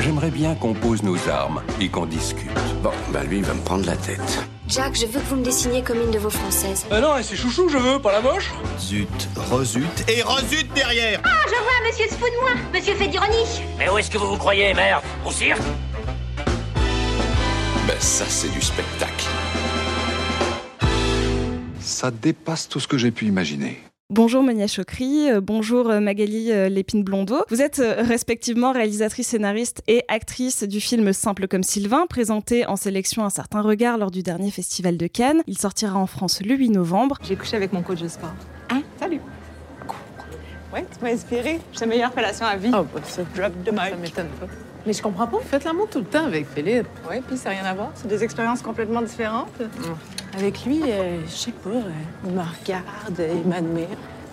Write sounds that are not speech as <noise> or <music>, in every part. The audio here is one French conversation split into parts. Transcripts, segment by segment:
J'aimerais bien qu'on pose nos armes et qu'on discute. Bon, bah lui, il va me prendre la tête. Jack, je veux que vous me dessiniez comme une de vos françaises. Ah non, c'est chouchou je veux, pas la moche Zut, rezut et rezut derrière Ah, je vois, monsieur se fout de moi. Monsieur fait d'ironie. Mais où est-ce que vous vous croyez, merde? Au cirque? Ben ça, c'est du spectacle. Ça dépasse tout ce que j'ai pu imaginer. Bonjour Monia Chokri, euh, bonjour euh, Magali euh, Lépine-Blondeau. Vous êtes respectivement réalisatrice, scénariste et actrice du film Simple comme Sylvain, présenté en sélection Un certain regard lors du dernier festival de Cannes. Il sortira en France le 8 novembre. J'ai couché avec mon coach de sport. Hein? Salut. Ouais, tu m'as inspiré. J'ai la meilleure relation à vie. Oh, bah ça, Drop de mic. ça m'étonne pas. Mais je comprends pas, vous faites l'amour tout le temps avec Philippe. Ouais, puis ça n'a rien à voir. C'est des expériences complètement différentes. Avec lui, euh, je sais pas, euh, il me regarde, euh, il m'admire.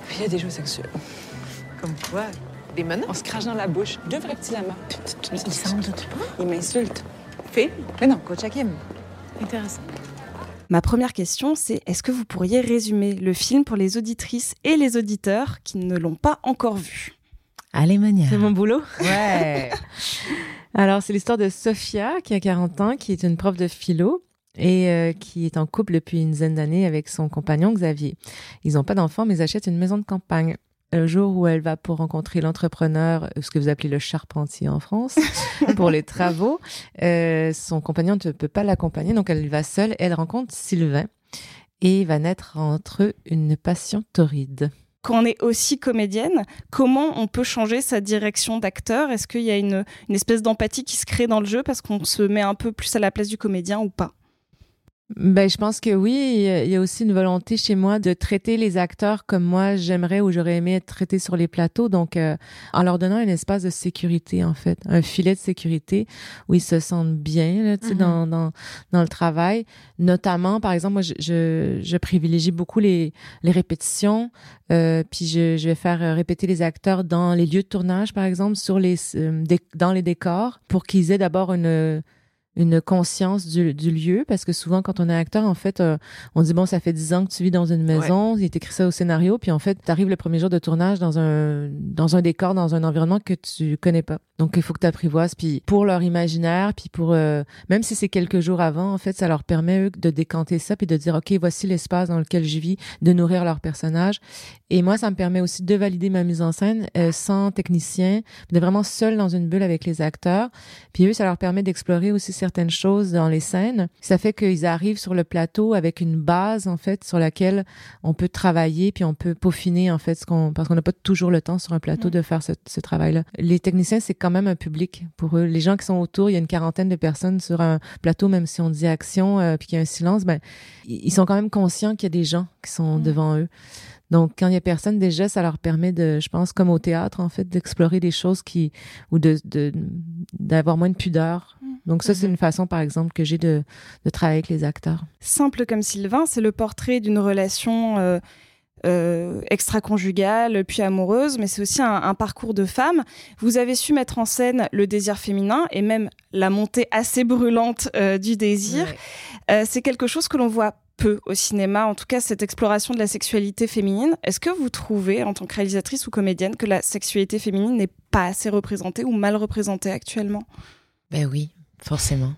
Puis il y a des jeux sexuels. Comme quoi? Des menaces? On se crache dans la bouche. Deux vrais petits lamas. Il s'en doute pas. Il m'insulte. Phil? Mais non, coach Hakim. Intéressant. Ma première question, c'est est-ce que vous pourriez résumer le film pour les auditrices et les auditeurs qui ne l'ont pas encore vu? Allez, Mania. C'est mon boulot Ouais. <laughs> Alors, c'est l'histoire de Sophia, qui a 40 ans, qui est une prof de philo et euh, qui est en couple depuis une dizaine d'années avec son compagnon Xavier. Ils n'ont pas d'enfants, mais achètent une maison de campagne. Le jour où elle va pour rencontrer l'entrepreneur, ce que vous appelez le charpentier en France, <laughs> pour les travaux, euh, son compagnon ne peut pas l'accompagner, donc elle va seule. Elle rencontre Sylvain et il va naître entre eux une passion torride. Quand on est aussi comédienne, comment on peut changer sa direction d'acteur? Est-ce qu'il y a une espèce d'empathie qui se crée dans le jeu parce qu'on se met un peu plus à la place du comédien ou pas? Ben, je pense que oui. Il y a- aussi une volonté chez moi de traiter les acteurs comme moi j'aimerais ou j'aurais aimé être traité sur les plateaux. Donc, euh, en leur donnant un espace de sécurité, en fait, un filet de sécurité où ils se sentent bien, là, Mhm. dans, dans, dans le travail. Notamment, par exemple, moi, je, je, je privilégie beaucoup les, les répétitions. Euh, puis je, je vais faire euh, répéter les acteurs dans les lieux de tournage, par exemple, sur les, euh, dans les décors, pour qu'ils aient d'abord une une conscience du, du lieu parce que souvent quand on est acteur en fait euh, on dit bon ça fait dix ans que tu vis dans une maison il est écrit ça au scénario puis en fait tu arrives le premier jour de tournage dans un dans un décor dans un environnement que tu connais pas. Donc il faut que tu apprivoises puis pour leur imaginaire puis pour euh, même si c'est quelques jours avant en fait ça leur permet eux de décanter ça puis de dire ok voici l'espace dans lequel je vis de nourrir leur personnage. Et moi ça me permet aussi de valider ma mise en scène euh, sans technicien de vraiment seul dans une bulle avec les acteurs. Puis eux, ça leur permet d'explorer aussi certaines choses dans les scènes. Ça fait qu'ils arrivent sur le plateau avec une base, en fait, sur laquelle on peut travailler, puis on peut peaufiner, en fait, ce qu'on, parce qu'on n'a pas toujours le temps sur un plateau de faire ce, ce travail-là. Les techniciens, c'est quand même un public pour eux. Les gens qui sont autour, il y a une quarantaine de personnes sur un plateau, même si on dit action, euh, puis qu'il y a un silence, ben, ils ils sont quand même conscients qu'il y a des gens qui sont devant eux. Donc, quand il y a personne, déjà, ça leur permet de, je pense, comme au théâtre, en fait, d'explorer des choses qui, ou de, de, d'avoir moins de pudeur. Donc, ça, c'est une façon, par exemple, que j'ai de, de travailler avec les acteurs. Simple comme Sylvain, c'est le portrait d'une relation euh, euh, extra-conjugale, puis amoureuse, mais c'est aussi un, un parcours de femme. Vous avez su mettre en scène le désir féminin et même la montée assez brûlante euh, du désir. C'est quelque chose que l'on voit peu au cinéma, en tout cas cette exploration de la sexualité féminine. Est-ce que vous trouvez, en tant que réalisatrice ou comédienne, que la sexualité féminine n'est pas assez représentée ou mal représentée actuellement? Ben oui, forcément.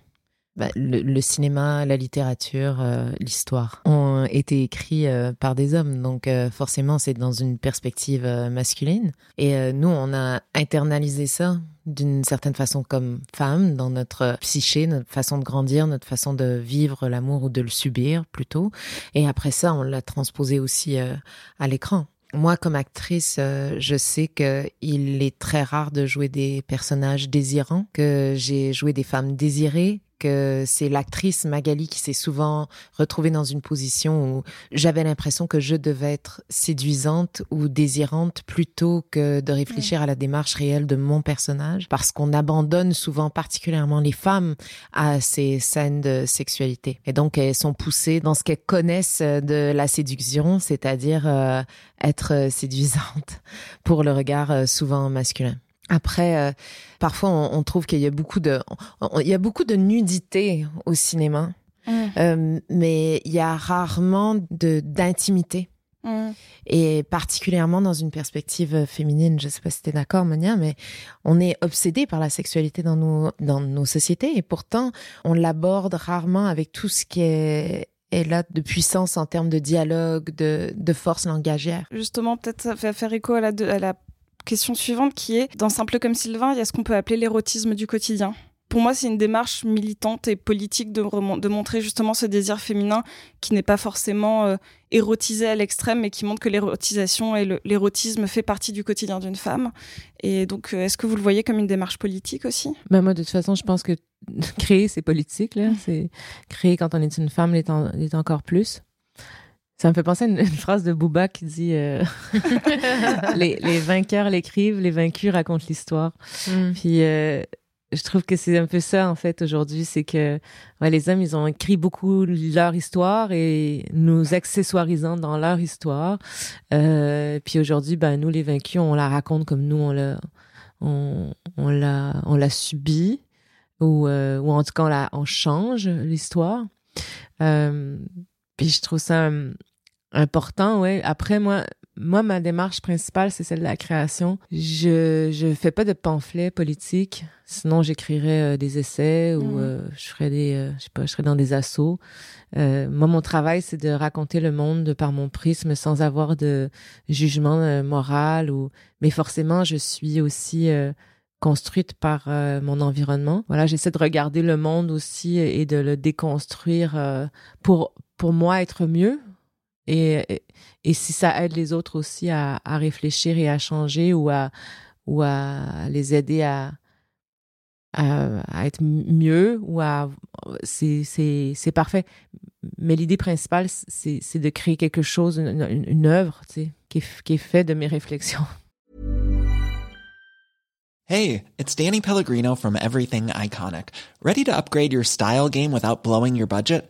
Bah, le, le cinéma, la littérature, euh, l'histoire ont été écrits euh, par des hommes, donc euh, forcément c'est dans une perspective euh, masculine. Et euh, nous, on a internalisé ça d'une certaine façon comme femme dans notre psyché, notre façon de grandir, notre façon de vivre l'amour ou de le subir plutôt. Et après ça, on l'a transposé aussi euh, à l'écran. Moi, comme actrice, euh, je sais que il est très rare de jouer des personnages désirants, que j'ai joué des femmes désirées, que c'est l'actrice Magali qui s'est souvent retrouvée dans une position où j'avais l'impression que je devais être séduisante ou désirante plutôt que de réfléchir à la démarche réelle de mon personnage, parce qu'on abandonne souvent particulièrement les femmes à ces scènes de sexualité. Et donc elles sont poussées dans ce qu'elles connaissent de la séduction, c'est-à-dire euh, être séduisante <laughs> pour le regard euh, souvent masculin. Après, euh, parfois, on, on trouve qu'il y a beaucoup de, on- il y a beaucoup de nudité au cinéma, Mm. Euh, mais il y a rarement de d'intimité. Mm. Et particulièrement dans une perspective féminine, je sais pas si tu es d'accord, Monia, mais on est obsédé par la sexualité dans nos, dans nos sociétés et pourtant, on l'aborde rarement avec tout ce qui est, là de puissance en termes de dialogue, de, de force langagière. Justement, peut-être faire écho à la, de- à la question suivante qui est, dans Simple comme Sylvain, il y a ce qu'on peut appeler l'érotisme du quotidien. Pour moi, c'est une démarche militante et politique de, montrer justement ce désir féminin qui n'est pas forcément euh, érotisé à l'extrême, mais qui montre que l'érotisation et l'érotisme fait partie du quotidien d'une femme. Et donc, euh, est-ce que vous le voyez comme une démarche politique aussi? Ben moi, de toute façon, je pense que <laughs> créer, c'est politique. Là. C'est créer quand on est une femme, l'est, en- l'est encore plus. Ça me fait penser à une, <laughs> une phrase de Booba qui dit euh, <laughs> les, les vainqueurs l'écrivent, les vaincus racontent l'histoire. Mm. Puis euh, je trouve que c'est un peu ça en fait aujourd'hui, c'est que ouais, les hommes ils ont écrit beaucoup leur histoire et nous accessoirisant dans leur histoire. Euh, puis aujourd'hui, ben nous les vaincus, on la raconte comme nous on l'a on, on l'a on l'a subi ou ou en tout cas on la on change l'histoire. Euh, puis je trouve ça important, ouais. Après moi moi, ma démarche principale, c'est celle de la création. Je je fais pas de pamphlets politiques. Sinon, j'écrirais euh, des essais ou Mhm. euh, je ferais des, euh, je sais pas, je serais dans des. Euh, moi, mon travail, c'est de raconter le monde de par mon prisme sans avoir de jugement moral ou. Mais forcément, je suis aussi euh, construite par euh, mon environnement. Voilà, j'essaie de regarder le monde aussi et de le déconstruire euh, pour pour moi être mieux. Et, et, si ça aide les autres aussi à, à réfléchir et à changer ou à, ou à les aider à, à, être mieux ou à c'est parfait mais l'idée principale c'est de créer quelque chose une, œuvre qui est, qui est fait de mes réflexions <laughs> Hey, it's Danny Pellegrino from Everything Iconic. Ready to upgrade your style game without blowing your budget?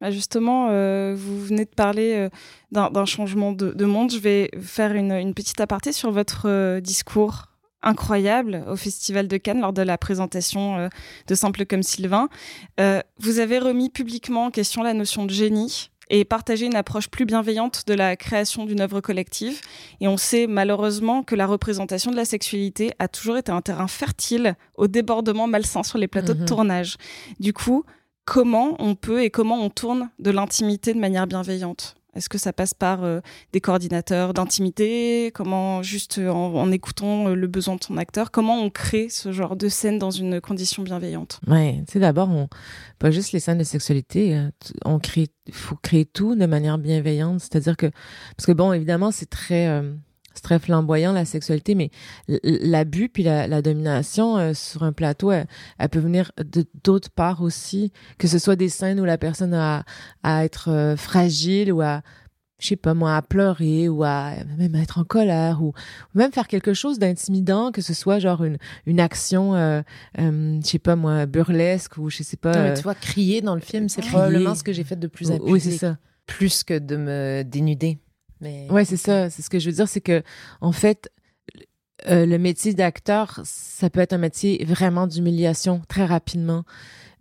Bah, justement, euh, vous venez de parler euh, d'un changement de, de monde. Je vais faire une, une petite aparté sur votre euh, discours incroyable au Festival de Cannes lors de la présentation de Simple comme Sylvain. Vous avez remis publiquement en question la notion de génie et partagé une approche plus bienveillante de la création d'une œuvre collective. Et on sait malheureusement que la représentation de la sexualité a toujours été un terrain fertile au débordement malsain sur les plateaux Mhm. de tournage. Du coup, comment on peut et comment on tourne de l'intimité de manière bienveillante. Est-ce que ça passe par euh, des coordinateurs d'intimité? Comment, juste euh, en, écoutant euh, le besoin de son acteur, comment on crée ce genre de scène dans une condition bienveillante? Ouais, tu sais, d'abord, pas juste les scènes de sexualité, on crée, faut créer tout de manière bienveillante. C'est-à-dire que, parce que bon, évidemment, c'est très, c'est très flamboyant la sexualité, mais l'abus puis la, la domination euh, sur un plateau, elle, elle peut venir de d'autres parts aussi, que ce soit des scènes où la personne a à être euh, fragile ou à je sais pas moi, à pleurer ou à même être en colère ou, même faire quelque chose d'intimidant, que ce soit genre une, une action, euh, euh, je sais pas moi, burlesque ou je sais pas. Non, mais tu vois, crier dans le film, c'est probablement ce que j'ai fait de plus en plus. Oui, c'est ça. Plus que de me dénuder. Mais... Ouais, c'est ça. C'est ce que je veux dire, c'est que en fait, euh, le métier d'acteur, ça peut être un métier vraiment d'humiliation très rapidement.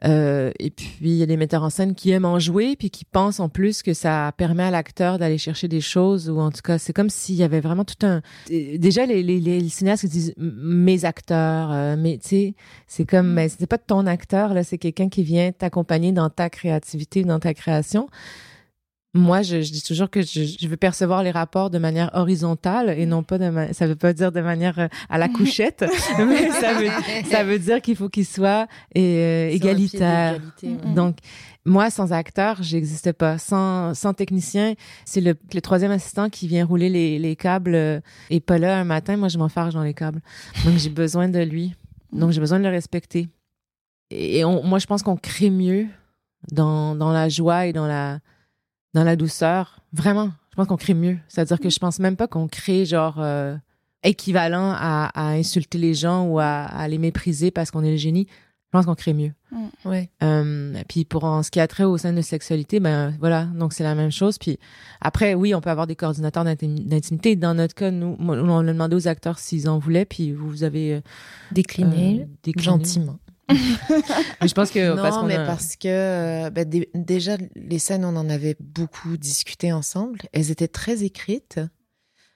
Euh, et puis, il y a des metteurs en scène qui aiment en jouer, puis qui pensent en plus que ça permet à l'acteur d'aller chercher des choses, ou en tout cas, c'est comme s'il y avait vraiment tout un... Déjà, les, les, les cinéastes qui disent « mes acteurs euh, mais tu sais, c'est comme, mais c'est pas ton acteur, là, c'est quelqu'un qui vient t'accompagner dans ta créativité, dans ta création. Moi, je, je, dis toujours que je, je, veux percevoir les rapports de manière horizontale et non pas de ma... ça veut pas dire de manière euh, à la <laughs> couchette, <laughs> mais ça veut, ça veut dire qu'il faut qu'il soit euh, égalitaire. Donc, moi, sans acteur, j'existe pas. Sans, sans technicien, c'est le, le troisième assistant qui vient rouler les, les câbles euh, et pas là un matin. Moi, je m'enfarge dans les câbles. Donc, j'ai besoin de lui. Donc, j'ai besoin de le respecter. Et on, moi, je pense qu'on crée mieux dans, dans la joie et dans la dans la douceur. Vraiment, je pense qu'on crée mieux. C'est-à-dire que je pense même pas qu'on crée genre euh, équivalent à, à, insulter les gens ou à, à les mépriser parce qu'on est le génie. Je pense qu'on crée mieux. Mm. Ouais. Euh, puis pour en ce qui a trait au sein de sexualité, ben voilà, donc c'est la même chose. Puis après, oui, on peut avoir des coordinateurs d'intimité. Dans notre cas, nous, on a demandé aux acteurs s'ils en voulaient, puis vous avez euh, décliné, euh, décliné, gentiment. <laughs> mais je pense que non, parce mais parce que ben, déjà les scènes, on en avait beaucoup discuté ensemble. Elles étaient très écrites.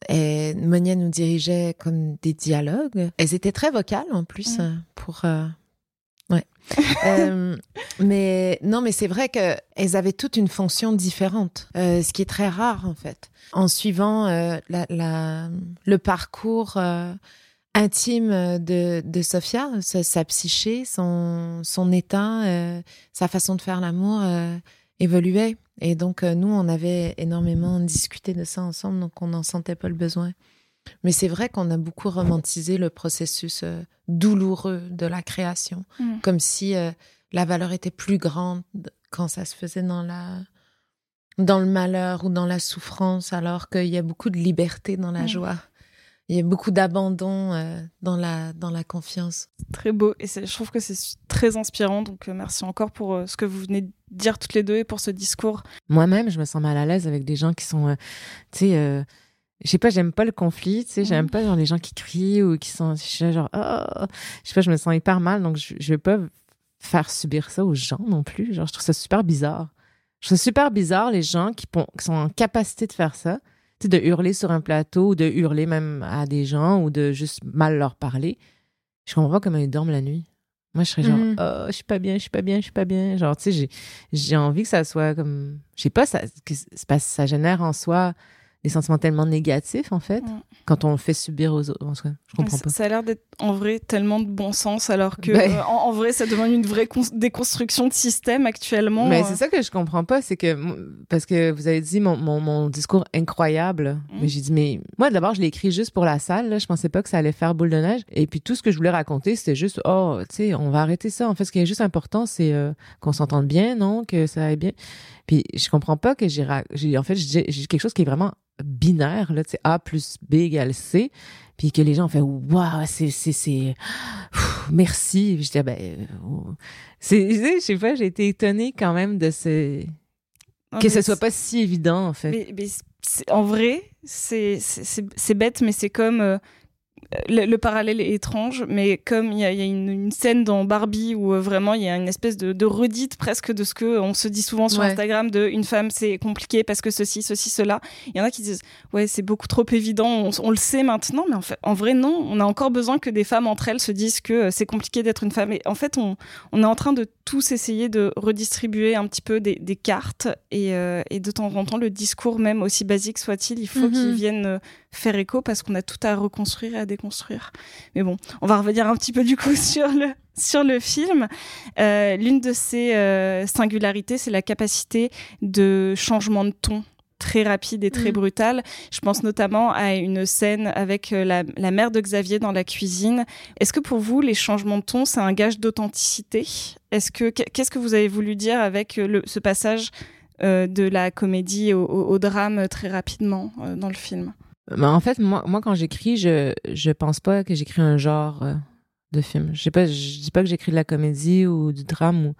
Et Monia nous dirigeait comme des dialogues. Elles étaient très vocales en plus mm. pour. Euh... Ouais. <laughs> euh, mais non, mais c'est vrai que elles avaient toutes une fonction différente, euh, ce qui est très rare en fait. En suivant euh, la, la, le parcours intime de, de Sophia, sa, sa, psyché, son, son état, euh, sa façon de faire l'amour euh, évoluait. Et donc, euh, nous, on avait énormément discuté de ça ensemble, donc on n'en sentait pas le besoin. Mais c'est vrai qu'on a beaucoup romantisé le processus douloureux de la création, mm. comme si la valeur était plus grande quand ça se faisait dans la dans le malheur ou dans la souffrance, alors qu'il y a beaucoup de liberté dans la mm. joie il y a beaucoup d'abandon euh, dans la dans la confiance. Très beau et je trouve que c'est très inspirant. Donc euh, merci encore pour euh, ce que vous venez de dire toutes les deux et pour ce discours. Moi-même, je me sens mal à l'aise avec des gens qui sont, tu sais. je sais pas, j'aime pas le conflit, tu sais, j'aime mm. pas genre les gens qui crient ou qui sont genre oh, je sais pas, je me sens hyper mal donc je, je vais pas faire subir ça aux gens non plus, genre je trouve ça super bizarre. Je trouve ça super bizarre les gens qui, qui sont en capacité de faire ça de hurler sur un plateau, ou de hurler même à des gens, ou de juste mal leur parler. Je comprends pas comment ils dorment la nuit. Moi, je serais genre, mm. oh, je suis pas bien, je suis pas bien, je suis pas bien. Genre, tu sais, j'ai envie que ça soit comme, je sais pas, ça, que, ça génère en soi des sentiments tellement négatifs, en fait, mm. quand on le fait subir aux autres. Je comprends pas. Ça a l'air d'être, en vrai, tellement de bon sens, alors que, ben. euh, en, vrai, ça demande une vraie déconstruction de système actuellement. Mais c'est ça que je comprends pas, c'est que, parce que vous avez dit mon, mon, mon discours incroyable, mm. mais j'ai dit, mais moi, d'abord, je l'ai écrit juste pour la salle, là. je pensais pas que ça allait faire boule de neige. Et puis, tout ce que je voulais raconter, c'était juste, oh, tu sais, on va arrêter ça. En fait, ce qui est juste important, c'est euh, qu'on s'entende bien, non, que ça aille bien. Puis, je comprends pas que j'ai, en fait, j'ai quelque chose qui est vraiment binaire, là, tu sais, A plus B égale C, puis que les gens ont fait waouh, c'est c'est c'est merci. Je disais ben c'est je sais pas, j'ai été étonnée quand même de ce que ce soit pas si évident en fait. Mais, en vrai, c'est c'est bête, mais c'est comme euh, le, parallèle est étrange, mais comme il y a, une, scène dans Barbie où euh, vraiment il y a une espèce de, redite presque de ce que on se dit souvent sur Instagram de une femme c'est compliqué parce que ceci, ceci, cela. Il y en a qui disent ouais c'est beaucoup trop évident, on, le sait maintenant, mais en, fait, en vrai non, on a encore besoin que des femmes entre elles se disent que euh, c'est compliqué d'être une femme. Et en fait on, on est en train de tous essayer de redistribuer un petit peu des, cartes et, euh, et, de temps en temps le discours même aussi basique soit-il, il faut mhm. qu'il vienne faire écho parce qu'on a tout à reconstruire et à déconstruire. Mais bon, on va revenir un petit peu du coup <laughs> sur le, sur le film. Euh, l'une de ses euh, singularités, c'est la capacité de changement de ton très rapide et très mm. brutale. Je pense notamment à une scène avec euh, la, la, mère de Xavier dans la cuisine. Est-ce que pour vous, les changements de ton, c'est un gage d'authenticité? Est-ce que qu'est-ce que vous avez voulu dire avec le, ce passage de la comédie au, au, drame très rapidement dans le film? Ben, en fait, moi, moi quand j'écris, je je pense pas que j'écris un genre de film. Je sais pas, je dis pas que j'écris de la comédie ou du drame ou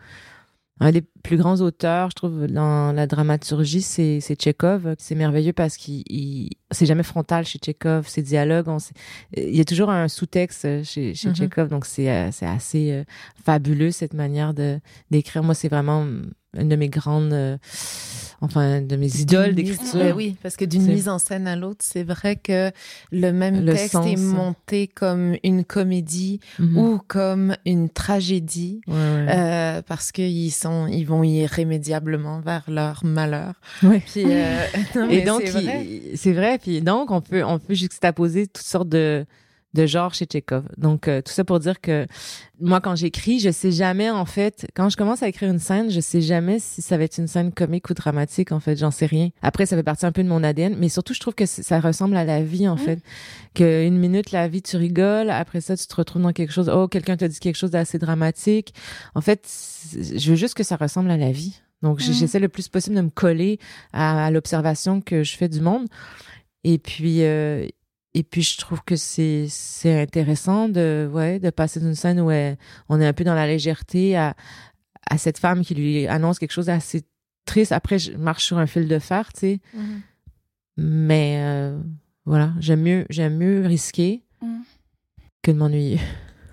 un des plus grands auteurs, je trouve, dans la dramaturgie, c'est, c'est Tchekhov. C'est merveilleux parce qu'il, c'est jamais frontal chez Tchekhov, ses dialogues. il y a toujours un sous-texte chez, chez mm-hmm. Tchekhov, donc c'est, euh, c'est assez euh, fabuleux cette manière de d'écrire. Moi, c'est vraiment une de mes grandes euh, enfin de mes idoles d'écriture. oui, parce que d'une mise en scène à l'autre, c'est vrai que le même texte est monté comme une comédie mhm. ou comme une tragédie, euh, parce qu'ils sont, ils vont irrémédiablement vers leur malheur. Puis, euh, <laughs> et donc c'est vrai. Puis donc on peut on peut juxtaposer toutes sortes de de genre chez Tchekhov. Donc euh, tout ça pour dire que moi quand j'écris, je sais jamais en fait quand je commence à écrire une scène, je sais jamais si ça va être une scène comique ou dramatique en fait, j'en sais rien. Après ça fait partie un peu de mon ADN, mais surtout je trouve que ça ressemble à la vie en mmh. fait. Que une minute la vie tu rigoles, après ça tu te retrouves dans quelque chose, oh quelqu'un t'a dit quelque chose d'assez dramatique. En fait, je veux juste que ça ressemble à la vie. Donc mmh. j'essaie le plus possible de me coller à, l'observation que je fais du monde. Et puis, euh, et puis je trouve que c'est c'est intéressant de ouais de passer d'une scène où on est un peu dans la légèreté à à cette femme qui lui annonce quelque chose d'assez triste. Après je marche sur un fil de fer, tu sais. Mm-hmm. Mais euh, voilà, j'aime mieux j'aime mieux risquer mm. que de m'ennuyer.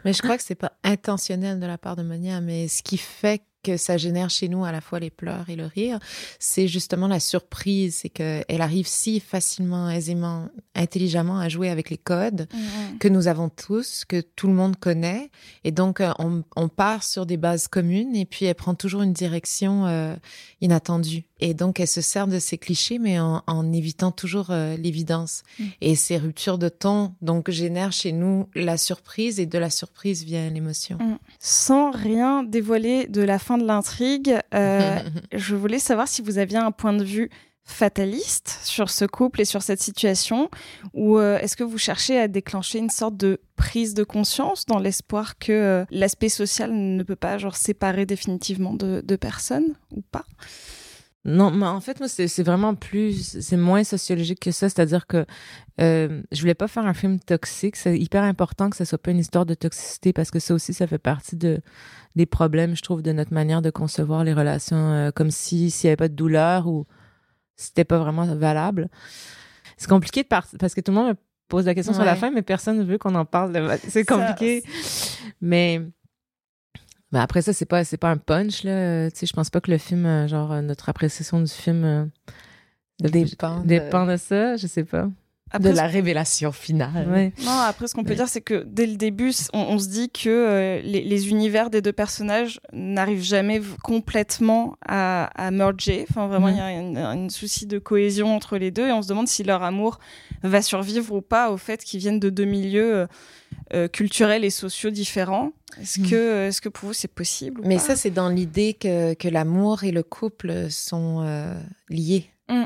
Mais je crois que c'est pas intentionnel de la part de Monia, mais ce qui fait que ça génère chez nous à la fois les pleurs et le rire, c'est justement la surprise, c'est qu'elle arrive si facilement, aisément, intelligemment à jouer avec les codes que nous avons tous, que tout le monde connaît, et donc euh, on, on, part sur des bases communes et puis elle prend toujours une direction euh, inattendue. Et donc, elle se sert de ces clichés, mais en, en évitant toujours euh, l'évidence. Mm. Et ces ruptures de ton, donc, génèrent chez nous la surprise, et de la surprise vient l'émotion. Mm. Sans rien dévoiler de la fin de l'intrigue, euh, <laughs> je voulais savoir si vous aviez un point de vue fataliste sur ce couple et sur cette situation, ou euh, est-ce que vous cherchez à déclencher une sorte de prise de conscience dans l'espoir que l'aspect social ne peut pas genre séparer définitivement de, de personnes ou pas? Non, mais en fait, moi, c'est vraiment plus, c'est moins sociologique que ça. C'est-à-dire que euh, je voulais pas faire un film toxique. C'est hyper important que ça soit pas une histoire de toxicité parce que ça aussi, ça fait partie de des problèmes, je trouve, de notre manière de concevoir les relations, euh, comme si s'il y avait pas de douleur ou c'était pas vraiment valable. C'est compliqué de partir parce que tout le monde me pose la question sur la fin, mais personne ne veut qu'on en parle. C'est compliqué. mais mais après ça, c'est pas, c'est pas un punch, là. Tu sais, je pense pas que le film, euh, genre, euh, notre appréciation du film euh, dépend, dépend de... ça, je sais pas. De la révélation finale. Non, après, ce qu'on peut dire, c'est que dès le début, on, se dit que les, univers des deux personnages n'arrivent jamais complètement à, à merger. Enfin, vraiment, il y a un souci de cohésion entre les deux et on se demande si leur amour va survivre ou pas au fait qu'ils viennent de deux milieux euh, culturels et sociaux différents. Est-ce mm. que, est que pour vous c'est possible Mais ça, c'est dans l'idée que, que l'amour et le couple sont euh, liés. Mm.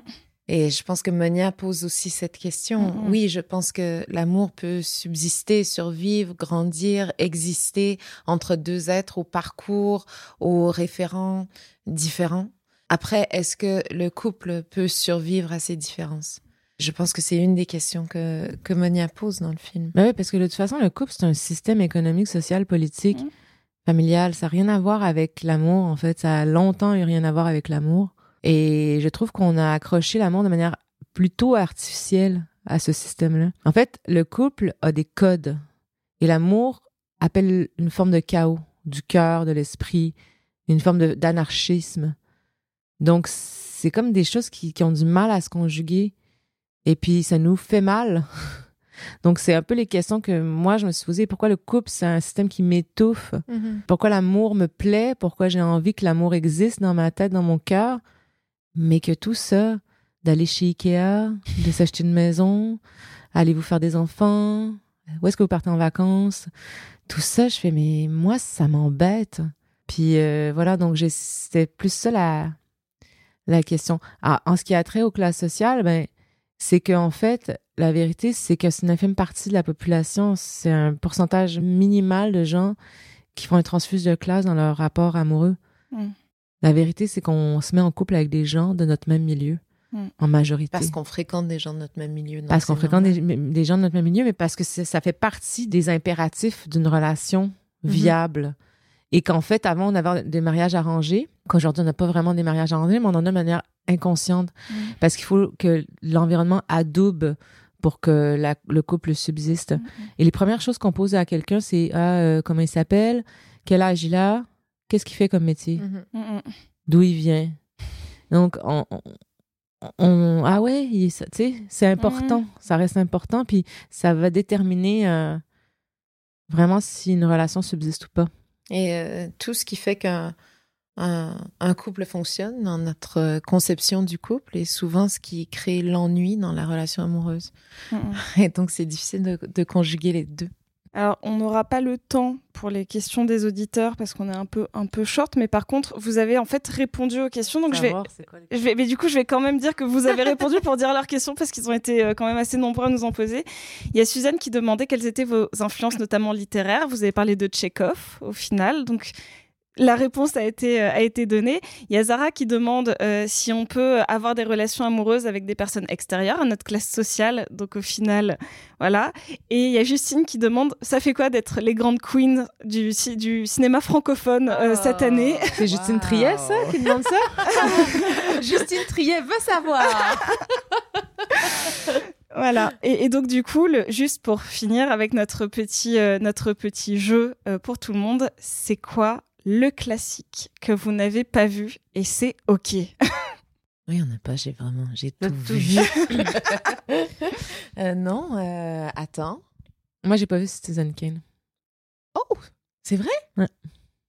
Et je pense que Monia pose aussi cette question. Mm, oui, je pense que l'amour peut subsister, survivre, grandir, exister entre deux êtres au parcours, aux référents différents. Après, est-ce que le couple peut survivre à ces différences? Je pense que c'est une des questions que, que Monia pose dans le film. Ben oui, parce que de toute façon, le couple, c'est un système économique, social, politique, mmh. familial. Ça n'a rien à voir avec l'amour, en fait. Ça a longtemps eu rien à voir avec l'amour. Et je trouve qu'on a accroché l'amour de manière plutôt artificielle à ce système-là. En fait, le couple a des codes. Et l'amour appelle une forme de chaos, du cœur, de l'esprit, une forme d'anarchisme. Donc, c'est comme des choses qui, qui ont du mal à se conjuguer et puis, ça nous fait mal. <laughs> Donc, c'est un peu les questions que moi, je me suis posées. Pourquoi le couple, c'est un système qui m'étouffe? Mm-hmm. Pourquoi l'amour me plaît? Pourquoi j'ai envie que l'amour existe dans ma tête, dans mon cœur? Mais que tout ça, d'aller chez Ikea, de s'acheter une maison, allez vous faire des enfants, où est-ce que vous partez en vacances? Tout ça, je fais, mais moi, ça m'embête. Puis euh, voilà, donc c'était plus ça la, la question. Ah, en ce qui a trait aux classes sociales, ben, c'est qu'en fait, la vérité, c'est que c'est une infime partie de la population. C'est un pourcentage minimal de gens qui font une transfuse de classe dans leur rapport amoureux. Mm. La vérité, c'est qu'on se met en couple avec des gens de notre même milieu, Mm. en majorité. Parce qu'on fréquente des gens de notre même milieu. donc Parce qu'on fréquente des, gens de notre même milieu, mais parce que ça fait partie des impératifs d'une relation Mhm. viable. Et qu'en fait, avant, on avait des mariages arrangés, qu'aujourd'hui, on n'a pas vraiment des mariages arrangés, mais on en a de manière inconsciente. Mm. Parce qu'il faut que l'environnement adoube pour que la- le couple subsiste. Et les premières choses qu'on pose à quelqu'un, c'est ah, euh, comment il s'appelle, quel âge il a, qu'est-ce qu'il fait comme métier, Mhm. Mm, mm. d'où il vient? Donc, on, on- on- ah ouais, tu sais, c'est important, ça reste important, puis ça va déterminer euh, vraiment si une relation subsiste ou pas. Et euh, tout ce qui fait qu'un un, un couple fonctionne dans notre euh, conception du couple est souvent ce qui crée l'ennui dans la relation amoureuse. <laughs> Et donc, c'est difficile de, de conjuguer les deux. Alors, on n'aura pas le temps pour les questions des auditeurs parce qu'on est un peu, un peu short, mais par contre, vous avez en fait répondu aux questions. Donc, je vais, quoi je mais du coup, je vais quand même dire que vous avez répondu pour dire leurs questions parce qu'ils ont été euh, quand même assez nombreux à nous en poser. Il y a Suzanne qui demandait quelles étaient vos influences, notamment littéraires. Vous avez parlé de Tchekhov au final. Donc, la réponse a été, euh, a été donnée. Il y a Zara qui demande euh, si on peut avoir des relations amoureuses avec des personnes extérieures à notre classe sociale. Donc au final, voilà. Et il y a Justine qui demande ça fait quoi d'être les grandes queens du, ci- du cinéma francophone euh, cette année? C'est Justine Triet, ça, qui demande ça? <laughs> Justine Triet veut savoir. <laughs> Voilà. Et, et donc du coup, le- juste pour finir avec notre petit, euh, notre petit jeu euh, pour tout le monde, c'est quoi le classique que vous n'avez pas vu et c'est ok. Oui, on n'a pas, j'ai vraiment, j'ai tout, tout vu. vu. <laughs> Euh, non, euh, attends. Moi, j'ai pas vu Citizen Kane. Oh, c'est vrai? Ouais.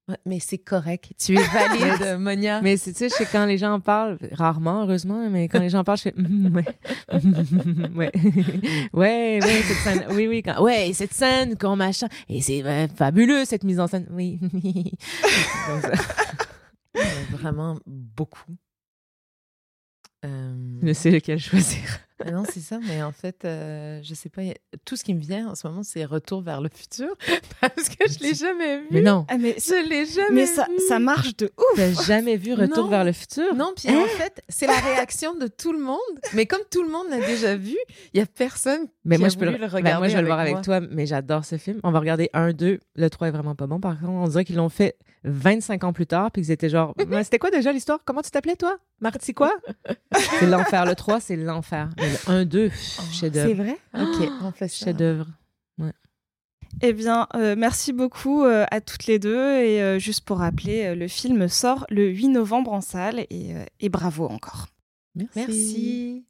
Ouais, mais c'est correct. Tu es valide, <laughs> Monia. Mais c'est, tu sais, je sais quand les gens en parlent, rarement, heureusement, mais quand les gens en parlent, je fais, Mhm, ouais. <laughs> ouais. ouais, ouais, cette scène, oui, oui, quand, ouais, cette scène, quand machin, et c'est euh, fabuleux, cette mise en scène, oui. <laughs> Donc, ça, vraiment beaucoup. Euh, je sais lequel choisir. Non, c'est ça, mais en fait, euh, je sais pas, tout ce qui me vient en ce moment, c'est Retour vers le futur, <laughs> parce que je l'ai jamais vu. Mais non. Ah, mais Je l'ai jamais mais ça, vu. ça marche de ouf. T'as jamais vu Retour Non. vers le futur? Non, puis en fait, c'est la réaction de tout le monde. Mais comme tout le monde l'a déjà vu, il y a personne Mais qui moi, a je peux le, ben, regarder. moi, je vais le voir avec moi. toi, mais j'adore ce film. On va regarder un, deux. Le 3 est vraiment pas bon. Par contre, on dirait qu'ils l'ont fait 25 ans plus tard, puis qu'ils étaient genre, <laughs> Mais c'était quoi déjà l'histoire? Comment tu t'appelais, toi? Marty quoi? <laughs> c'est l'enfer. Le 3, c'est l'enfer. Le 1, 2, chef-d'œuvre. C'est vrai? Ok, on fait. Chef-d'œuvre. Eh bien, euh, merci beaucoup euh, à toutes les deux. Et euh, juste pour rappeler, euh, le film sort le 8 novembre en salle. Et, euh, et bravo encore. Merci.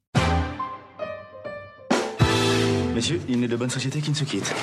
Messieurs, il n'est de bonne société qui ne se quitte.